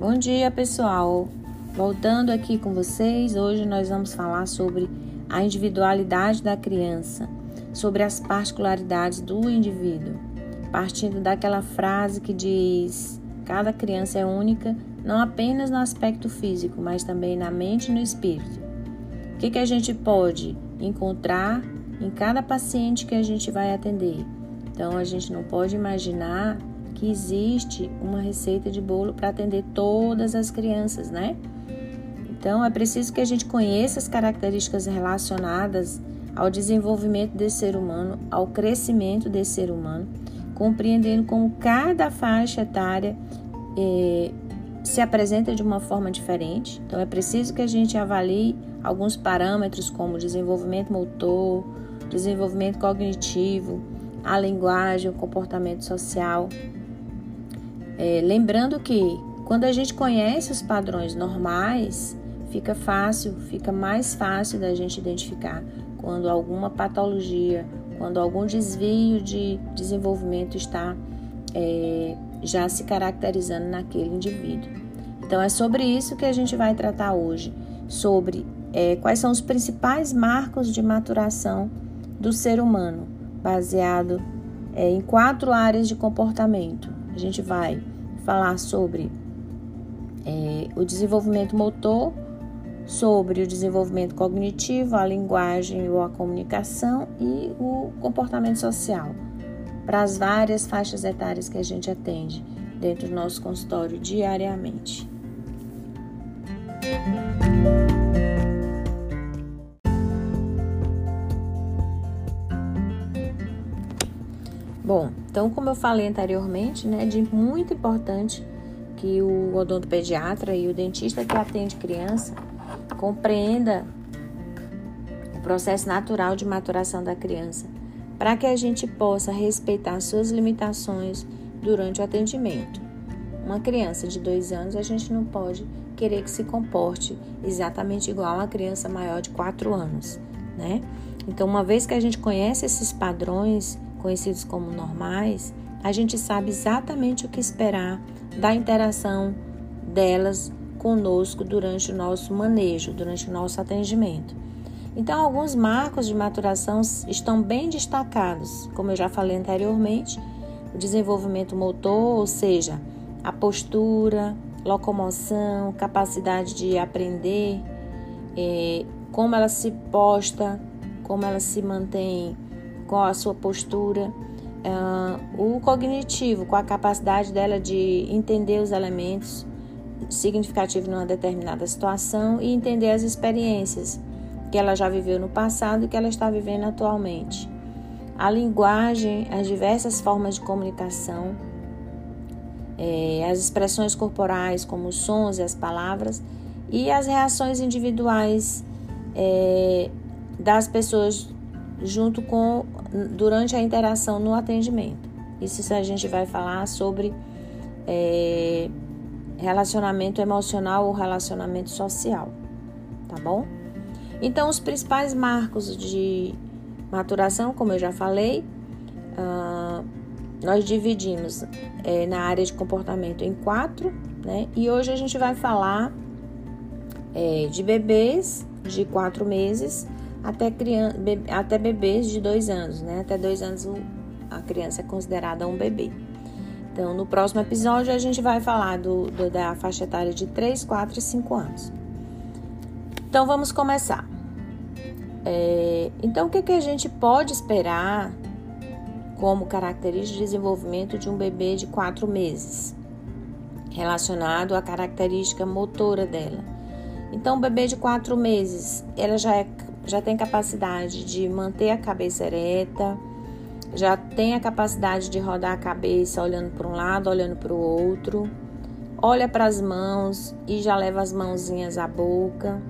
Bom dia, pessoal. Voltando aqui com vocês, hoje nós vamos falar sobre a individualidade da criança, sobre as particularidades do indivíduo, partindo daquela frase que diz: cada criança é única, não apenas no aspecto físico, mas também na mente e no espírito. O que, que a gente pode encontrar em cada paciente que a gente vai atender? Então, a gente não pode imaginar que existe uma receita de bolo para atender todas as crianças, né? Então, é preciso que a gente conheça as características relacionadas ao desenvolvimento desse ser humano, ao crescimento desse ser humano, compreendendo como cada faixa etária eh, se apresenta de uma forma diferente. Então, é preciso que a gente avalie alguns parâmetros como desenvolvimento motor, desenvolvimento cognitivo, a linguagem, o comportamento social. É, lembrando que quando a gente conhece os padrões normais, fica fácil, fica mais fácil da gente identificar quando alguma patologia, quando algum desvio de desenvolvimento está é, já se caracterizando naquele indivíduo. Então é sobre isso que a gente vai tratar hoje, sobre é, quais são os principais marcos de maturação do ser humano, baseado é, em quatro áreas de comportamento. A gente vai falar sobre é, o desenvolvimento motor, sobre o desenvolvimento cognitivo, a linguagem ou a comunicação e o comportamento social, para as várias faixas etárias que a gente atende dentro do nosso consultório diariamente. Bom, então como eu falei anteriormente, né, de muito importante que o odontopediatra e o dentista que atende criança compreenda o processo natural de maturação da criança, para que a gente possa respeitar suas limitações durante o atendimento. Uma criança de dois anos, a gente não pode querer que se comporte exatamente igual a uma criança maior de quatro anos, né? Então, uma vez que a gente conhece esses padrões conhecidos como normais, a gente sabe exatamente o que esperar da interação delas conosco durante o nosso manejo, durante o nosso atendimento. Então, alguns marcos de maturação estão bem destacados, como eu já falei anteriormente, o desenvolvimento motor, ou seja, a postura, locomoção, capacidade de aprender, é, como ela se posta, como ela se mantém, qual a sua postura. Uh, o cognitivo, com a capacidade dela de entender os elementos significativos numa determinada situação e entender as experiências que ela já viveu no passado e que ela está vivendo atualmente. A linguagem, as diversas formas de comunicação, é, as expressões corporais, como os sons e as palavras, e as reações individuais é, das pessoas junto com durante a interação no atendimento. Isso a gente vai falar sobre é, relacionamento emocional ou relacionamento social, tá bom? Então, os principais marcos de maturação, como eu já falei, uh, nós dividimos é, na área de comportamento em quatro, né? E hoje a gente vai falar é, de bebês de quatro meses até, criança, até bebês de dois anos, né? Até dois anos a criança é considerada um bebê. Então, no próximo episódio, a gente vai falar do, do, da faixa etária de 3, 4 e 5 anos. Então, vamos começar. É, então, o que, que a gente pode esperar como característica de desenvolvimento de um bebê de quatro meses, relacionado à característica motora dela. Então, o bebê de quatro meses, ela já, é, já tem capacidade de manter a cabeça ereta, já tem a capacidade de rodar a cabeça olhando para um lado, olhando para o outro, olha para as mãos e já leva as mãozinhas à boca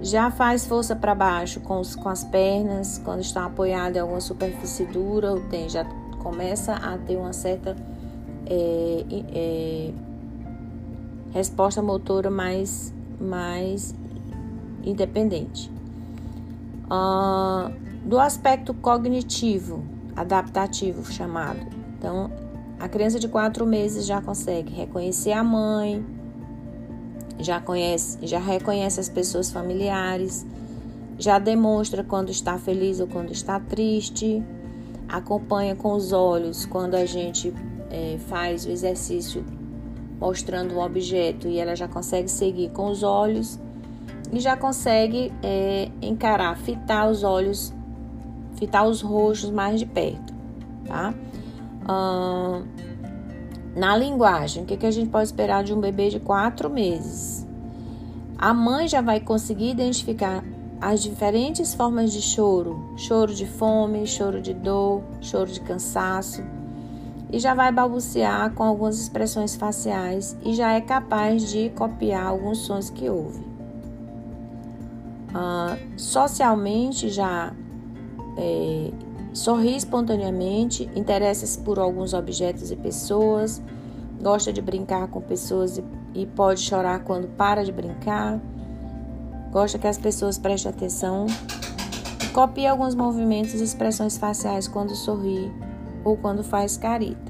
já faz força para baixo com, os, com as pernas, quando está apoiado em alguma superfície dura, ou tem, já começa a ter uma certa é, é, resposta motora mais, mais independente. Uh, do aspecto cognitivo, adaptativo chamado. Então, a criança de quatro meses já consegue reconhecer a mãe, já conhece, já reconhece as pessoas familiares, já demonstra quando está feliz ou quando está triste, acompanha com os olhos quando a gente é, faz o exercício mostrando um objeto e ela já consegue seguir com os olhos e já consegue é, encarar, fitar os olhos, fitar os rostos mais de perto, tá? Na linguagem, o que, que a gente pode esperar de um bebê de quatro meses? A mãe já vai conseguir identificar as diferentes formas de choro: choro de fome, choro de dor, choro de cansaço e já vai balbuciar com algumas expressões faciais e já é capaz de copiar alguns sons que ouve. Ah, socialmente já é, sorri espontaneamente, interessa-se por alguns objetos e pessoas, gosta de brincar com pessoas e, e pode chorar quando para de brincar, gosta que as pessoas prestem atenção, copia alguns movimentos e expressões faciais quando sorri ou quando faz carita.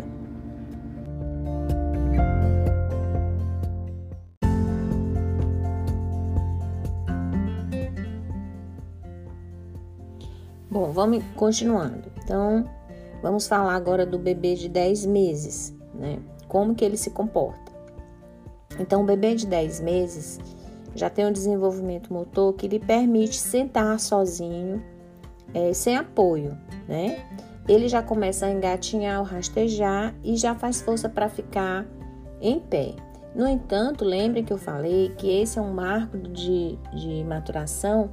Bom, vamos continuando. Então, vamos falar agora do bebê de 10 meses, né? Como que ele se comporta. Então, o bebê de 10 meses já tem um desenvolvimento motor que lhe permite sentar sozinho, é, sem apoio, né? ele já começa a engatinhar, rastejar e já faz força para ficar em pé. No entanto, lembre que eu falei que esse é um marco de, de maturação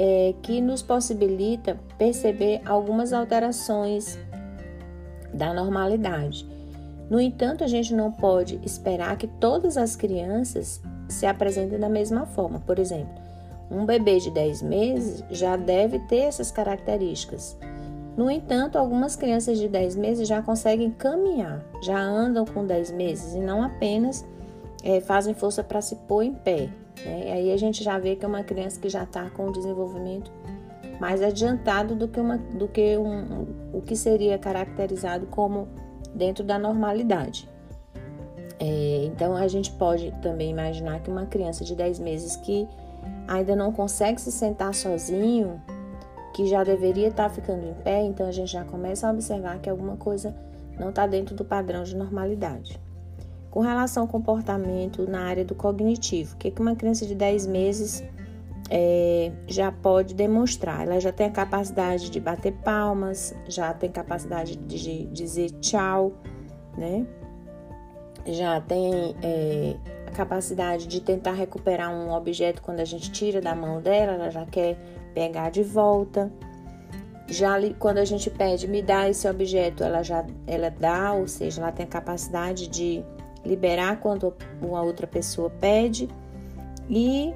é, que nos possibilita perceber algumas alterações da normalidade. No entanto, a gente não pode esperar que todas as crianças se apresentem da mesma forma. Por exemplo, um bebê de 10 meses já deve ter essas características. No entanto, algumas crianças de 10 meses já conseguem caminhar, já andam com 10 meses e não apenas é, fazem força para se pôr em pé. Né? Aí a gente já vê que é uma criança que já está com o desenvolvimento mais adiantado do que, uma, do que um, o que seria caracterizado como dentro da normalidade. É, então a gente pode também imaginar que uma criança de 10 meses que ainda não consegue se sentar sozinho, que já deveria estar tá ficando em pé, então a gente já começa a observar que alguma coisa não está dentro do padrão de normalidade. Com relação ao comportamento na área do cognitivo, o que uma criança de 10 meses é, já pode demonstrar? Ela já tem a capacidade de bater palmas, já tem capacidade de dizer tchau, né? Já tem é, a capacidade de tentar recuperar um objeto quando a gente tira da mão dela, ela já quer pegar de volta. Já quando a gente pede, me dá esse objeto, ela já ela dá, ou seja, ela tem a capacidade de liberar quando uma outra pessoa pede e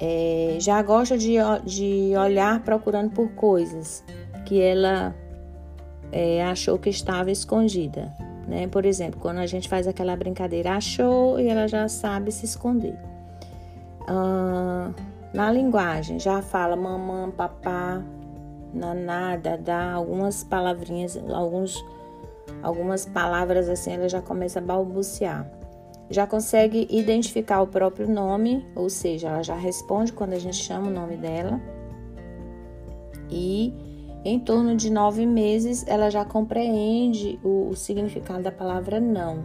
é, já gosta de, de olhar procurando por coisas que ela é, achou que estava escondida. Né? Por exemplo, quando a gente faz aquela brincadeira, achou e ela já sabe se esconder. Ah, na linguagem, já fala mamã, papá, naná, dadá, algumas palavrinhas, alguns, algumas palavras assim, ela já começa a balbuciar. Já consegue identificar o próprio nome, ou seja, ela já responde quando a gente chama o nome dela. E em torno de nove meses, ela já compreende o, o significado da palavra não.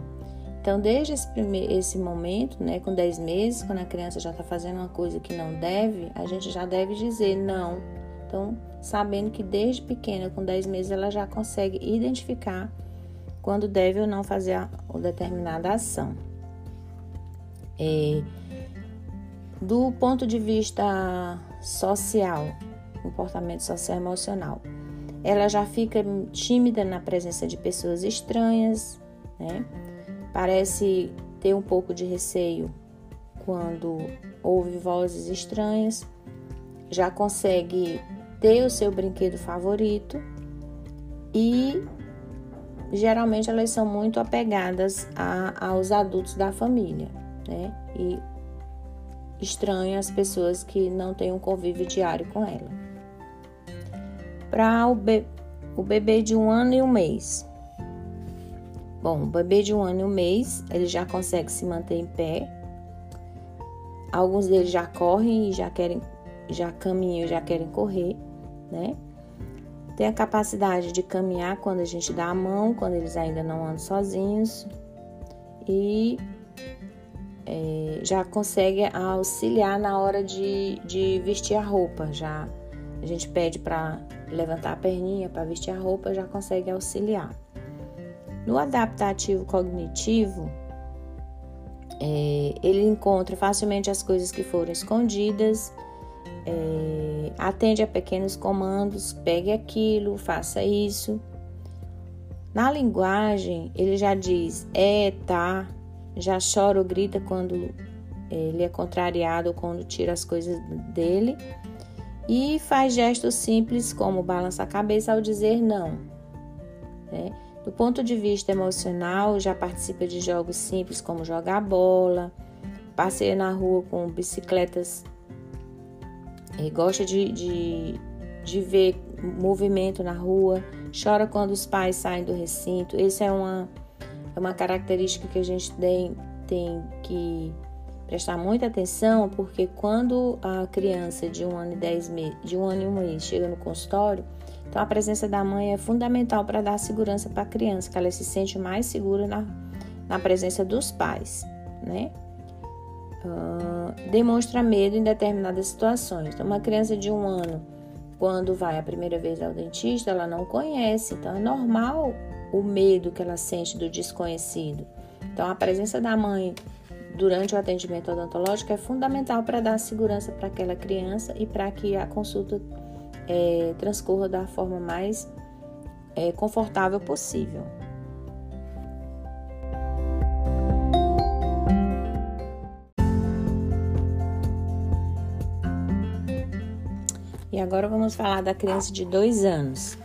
Então, desde esse, primeiro, esse momento, né, com 10 meses, quando a criança já está fazendo uma coisa que não deve, a gente já deve dizer não. Então, sabendo que desde pequena, com 10 meses, ela já consegue identificar quando deve ou não fazer uma determinada ação. É, do ponto de vista social, comportamento social emocional, ela já fica tímida na presença de pessoas estranhas, né? Parece ter um pouco de receio quando ouve vozes estranhas, já consegue ter o seu brinquedo favorito e geralmente elas são muito apegadas a, aos adultos da família, né? E estranham as pessoas que não têm um convívio diário com ela. Para o, be o bebê de um ano e um mês, Bom, o bebê de um ano e um mês, ele já consegue se manter em pé, alguns deles já correm e já querem, já caminham já querem correr, né? Tem a capacidade de caminhar quando a gente dá a mão, quando eles ainda não andam sozinhos. E é, já consegue auxiliar na hora de, de vestir a roupa. Já a gente pede para levantar a perninha para vestir a roupa, já consegue auxiliar. No adaptativo cognitivo, é, ele encontra facilmente as coisas que foram escondidas, é, atende a pequenos comandos, pegue aquilo, faça isso. Na linguagem, ele já diz é, tá, já chora ou grita quando ele é contrariado ou quando tira as coisas dele e faz gestos simples como balançar a cabeça ao dizer não. Né? Do ponto de vista emocional, já participa de jogos simples como jogar bola, passeia na rua com bicicletas, e gosta de, de, de ver movimento na rua, chora quando os pais saem do recinto. Essa é uma, é uma característica que a gente tem, tem que prestar muita atenção, porque quando a criança de um ano e dez meses, de um ano e um mês chega no consultório, então a presença da mãe é fundamental para dar segurança para a criança, que ela se sente mais segura na, na presença dos pais, né? Uh, demonstra medo em determinadas situações. Então, uma criança de um ano, quando vai a primeira vez ao dentista, ela não conhece, então é normal o medo que ela sente do desconhecido. Então, a presença da mãe durante o atendimento odontológico é fundamental para dar segurança para aquela criança e para que a consulta é, transcorra da forma mais é, confortável possível. Agora vamos falar da criança de dois anos.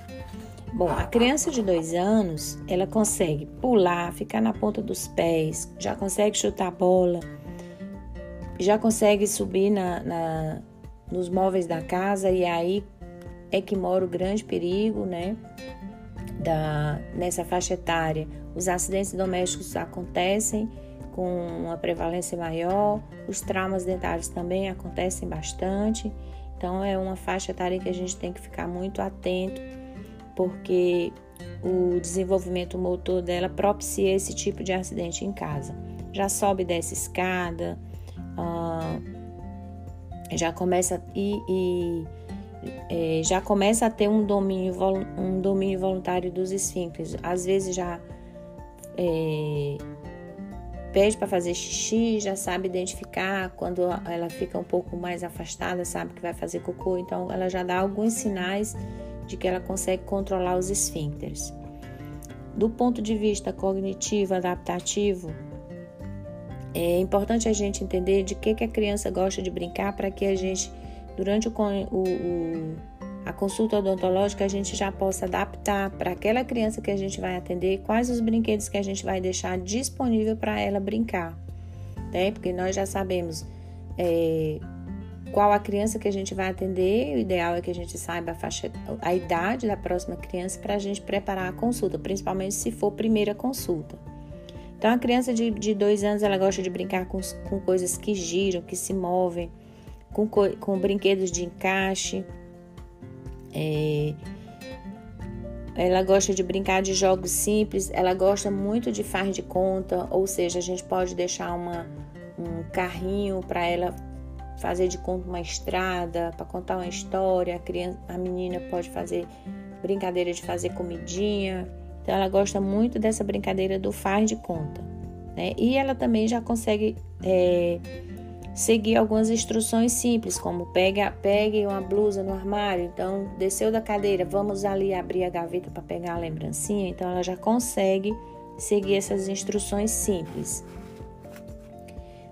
Bom, a criança de dois anos, ela consegue pular, ficar na ponta dos pés, já consegue chutar a bola, já consegue subir na, na, nos móveis da casa e aí é que mora o grande perigo, né? Da, nessa faixa etária. Os acidentes domésticos acontecem com uma prevalência maior, os traumas dentários também acontecem bastante. Então, é uma faixa etária que a gente tem que ficar muito atento porque o desenvolvimento motor dela propicia esse tipo de acidente em casa. Já sobe dessa escada, uh, já começa e, e é, já começa a ter um domínio, um domínio voluntário dos esfíncteres. Às vezes já é, pede para fazer xixi, já sabe identificar quando ela fica um pouco mais afastada, sabe que vai fazer cocô, então ela já dá alguns sinais de que ela consegue controlar os esfíncteres. Do ponto de vista cognitivo, adaptativo, é importante a gente entender de que, que a criança gosta de brincar para que a gente, durante o, o, o, a consulta odontológica, a gente já possa adaptar para aquela criança que a gente vai atender quais os brinquedos que a gente vai deixar disponível para ela brincar. Né? Porque nós já sabemos é, qual a criança que a gente vai atender. O ideal é que a gente saiba a, faixa, a idade da próxima criança para a gente preparar a consulta, principalmente se for primeira consulta. Então, a criança de, de dois anos ela gosta de brincar com, com coisas que giram, que se movem, com, com brinquedos de encaixe. É, ela gosta de brincar de jogos simples, ela gosta muito de faz de conta, ou seja, a gente pode deixar uma, um carrinho para ela fazer de conta uma estrada, para contar uma história. A, criança, a menina pode fazer brincadeira de fazer comidinha. Então, ela gosta muito dessa brincadeira do faz de conta. Né? E ela também já consegue é, seguir algumas instruções simples, como pega, pegue uma blusa no armário. Então, desceu da cadeira, vamos ali abrir a gaveta para pegar a lembrancinha. Então, ela já consegue seguir essas instruções simples.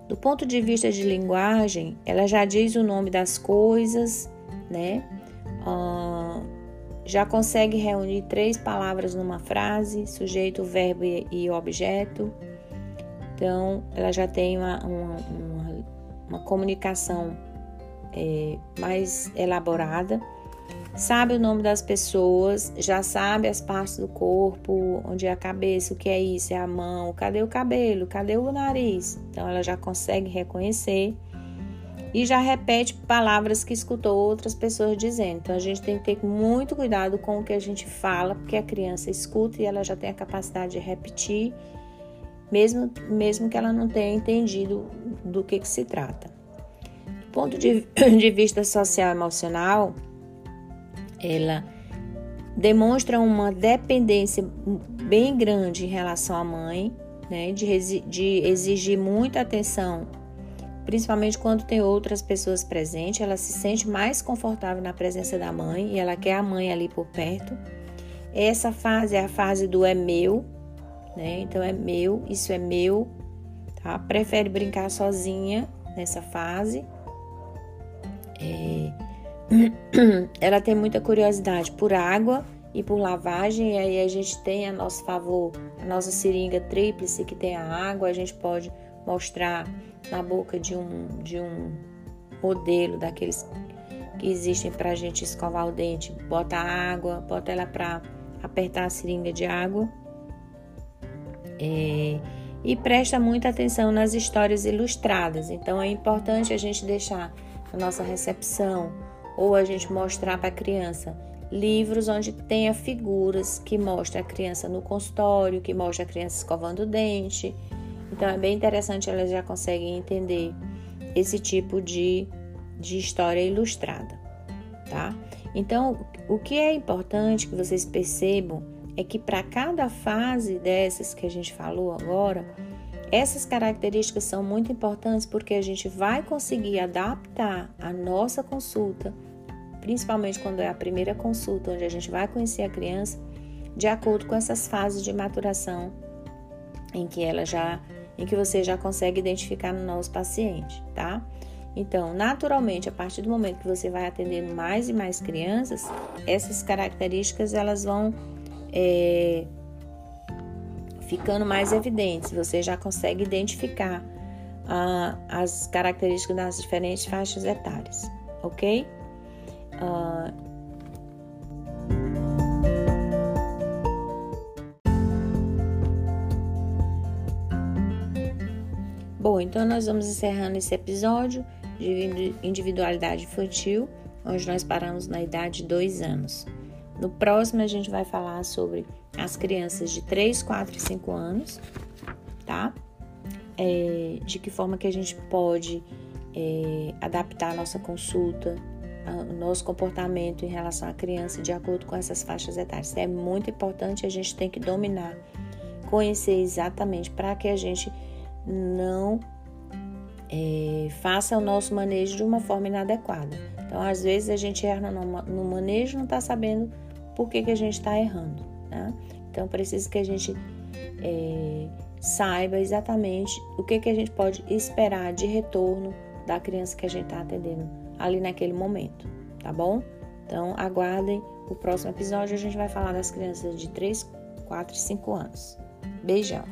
Do ponto de vista de linguagem, ela já diz o nome das coisas, né? Já consegue reunir três palavras numa frase: sujeito, verbo e, objeto. Então, ela já tem uma, uma, uma, uma comunicação é, mais elaborada sabe o nome das pessoas, já sabe as partes do corpo, onde é a cabeça, o que é isso, é a mão, cadê o cabelo, cadê o nariz. Então ela já consegue reconhecer. e já repete palavras que escutou outras pessoas dizendo. Então a gente tem que ter muito cuidado com o que a gente fala, porque a criança escuta e ela já tem a capacidade de repetir, mesmo, mesmo que ela não tenha entendido do que, que se trata. Do ponto de, de vista social emocional, ela demonstra uma dependência bem grande em relação à mãe, né, de, de exigir muita atenção, principalmente quando tem outras pessoas presentes. Ela se sente mais confortável na presença da mãe e ela quer a mãe ali por perto. Essa fase é a fase do é meu, né? Então é meu, isso é meu, tá? Prefere brincar sozinha nessa fase. É... Ela tem muita curiosidade por água e por lavagem, e aí a gente tem a nosso favor a nossa seringa tríplice que tem a água, a gente pode mostrar na boca de um, de um modelo daqueles que existem para a gente escovar o dente. Bota água, bota ela para apertar a seringa de água. É, e presta muita atenção nas histórias ilustradas. Então é importante a gente deixar a nossa recepção ou a gente mostrar para a criança livros onde tenha figuras que mostram a criança no consultório, que mostra a criança escovando o dente. Então é bem interessante, elas já conseguem entender esse tipo de, de história ilustrada, tá? Então, o que é importante que vocês percebam é que para cada fase dessas que a gente falou agora, essas características são muito importantes porque a gente vai conseguir adaptar a nossa consulta principalmente quando é a primeira consulta, onde a gente vai conhecer a criança, de acordo com essas fases de maturação em que ela já, em que você já consegue identificar no nosso paciente, tá? Então, naturalmente, a partir do momento que você vai atendendo mais e mais crianças, essas características elas vão é, ficando mais evidentes. Você já consegue identificar ah, as características das diferentes faixas etárias, ok? Uh, Bom, então nós vamos encerrando esse episódio de individualidade infantil, onde nós paramos na idade de 2 anos. No próximo a gente vai falar sobre as crianças de 3, 4 e 5 anos, tá? É, de que forma que a gente pode é, adaptar a nossa consulta o nosso comportamento em relação à criança de acordo com essas faixas etárias. É muito importante, a gente tem que dominar, conhecer exatamente para que a gente não é, faça o nosso manejo de uma forma inadequada. Então, às vezes a gente erra no, no manejo não está sabendo por que, que a gente está errando. Né? Então, precisa que a gente é, saiba exatamente o que, que a gente pode esperar de retorno da criança que a gente está atendendo ali naquele momento, tá bom? Então, aguardem o próximo episódio, a gente vai falar das crianças de 3, 4 e 5 anos. Beijão!